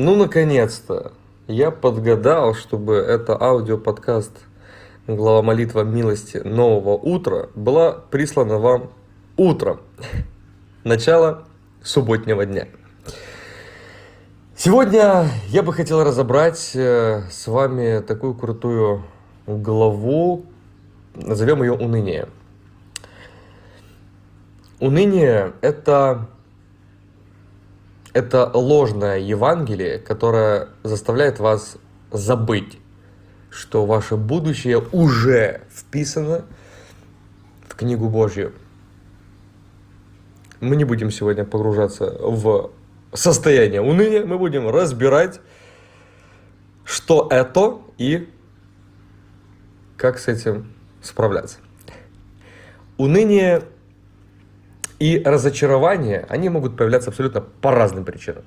Ну, наконец-то! Я подгадал, чтобы это аудиоподкаст «Глава молитва милости нового утра» была прислана вам утром. Начало субботнего дня. Сегодня я бы хотел разобрать э, с вами такую крутую главу, назовем ее «Уныние». Уныние – это это ложное Евангелие, которое заставляет вас забыть, что ваше будущее уже вписано в книгу Божью. Мы не будем сегодня погружаться в состояние уныния, мы будем разбирать, что это и как с этим справляться. Уныние и разочарование, они могут появляться абсолютно по разным причинам.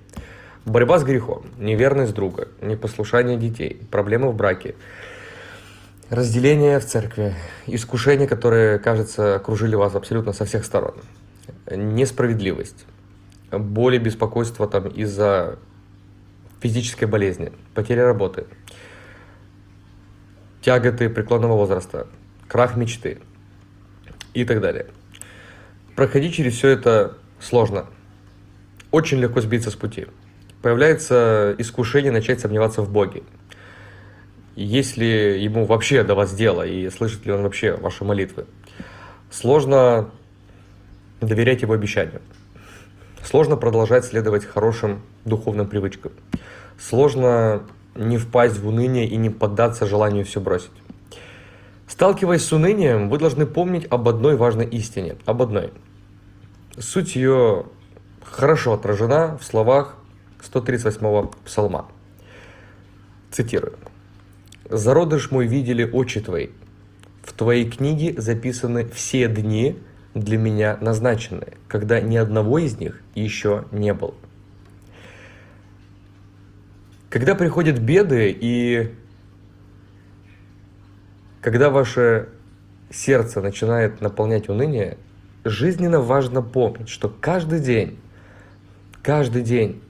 Борьба с грехом, неверность друга, непослушание детей, проблемы в браке, разделение в церкви, искушения, которые, кажется, окружили вас абсолютно со всех сторон, несправедливость, боль и беспокойство там из-за физической болезни, потери работы, тяготы преклонного возраста, крах мечты и так далее – проходить через все это сложно. Очень легко сбиться с пути. Появляется искушение начать сомневаться в Боге. Есть ли ему вообще до вас дело и слышит ли он вообще ваши молитвы. Сложно доверять его обещаниям. Сложно продолжать следовать хорошим духовным привычкам. Сложно не впасть в уныние и не поддаться желанию все бросить. Сталкиваясь с унынием, вы должны помнить об одной важной истине. Об одной. Суть ее хорошо отражена в словах 138-го псалма. Цитирую. «Зародыш мой видели очи твои. В твоей книге записаны все дни для меня назначенные, когда ни одного из них еще не было». Когда приходят беды и когда ваше сердце начинает наполнять уныние, жизненно важно помнить, что каждый день, каждый день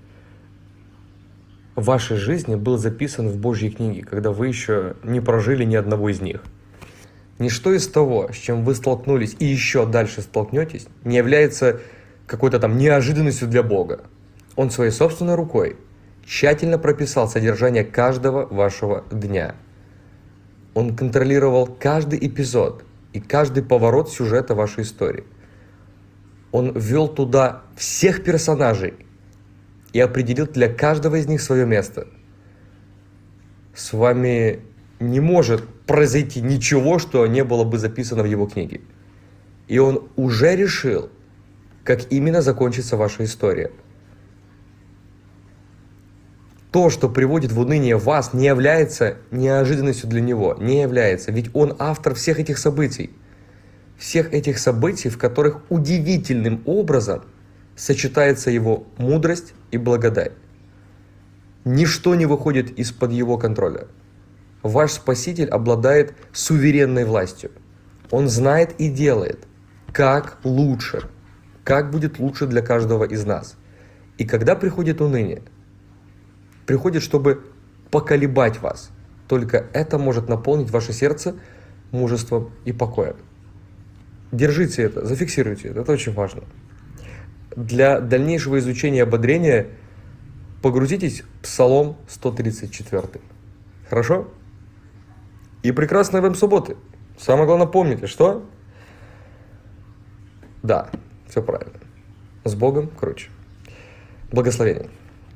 в вашей жизни был записан в Божьей книге, когда вы еще не прожили ни одного из них. Ничто из того, с чем вы столкнулись и еще дальше столкнетесь, не является какой-то там неожиданностью для Бога. Он своей собственной рукой тщательно прописал содержание каждого вашего дня – он контролировал каждый эпизод и каждый поворот сюжета вашей истории. Он ввел туда всех персонажей и определил для каждого из них свое место. С вами не может произойти ничего, что не было бы записано в его книге. И он уже решил, как именно закончится ваша история – то, что приводит в уныние вас, не является неожиданностью для него, не является, ведь он автор всех этих событий. Всех этих событий, в которых удивительным образом сочетается его мудрость и благодать. Ничто не выходит из-под его контроля. Ваш Спаситель обладает суверенной властью. Он знает и делает, как лучше, как будет лучше для каждого из нас. И когда приходит уныние – приходит, чтобы поколебать вас. Только это может наполнить ваше сердце мужеством и покоем. Держите это, зафиксируйте это, это очень важно. Для дальнейшего изучения ободрения погрузитесь в Псалом 134. Хорошо? И прекрасной вам субботы. Самое главное помните, что? Да, все правильно. С Богом круче. Благословения.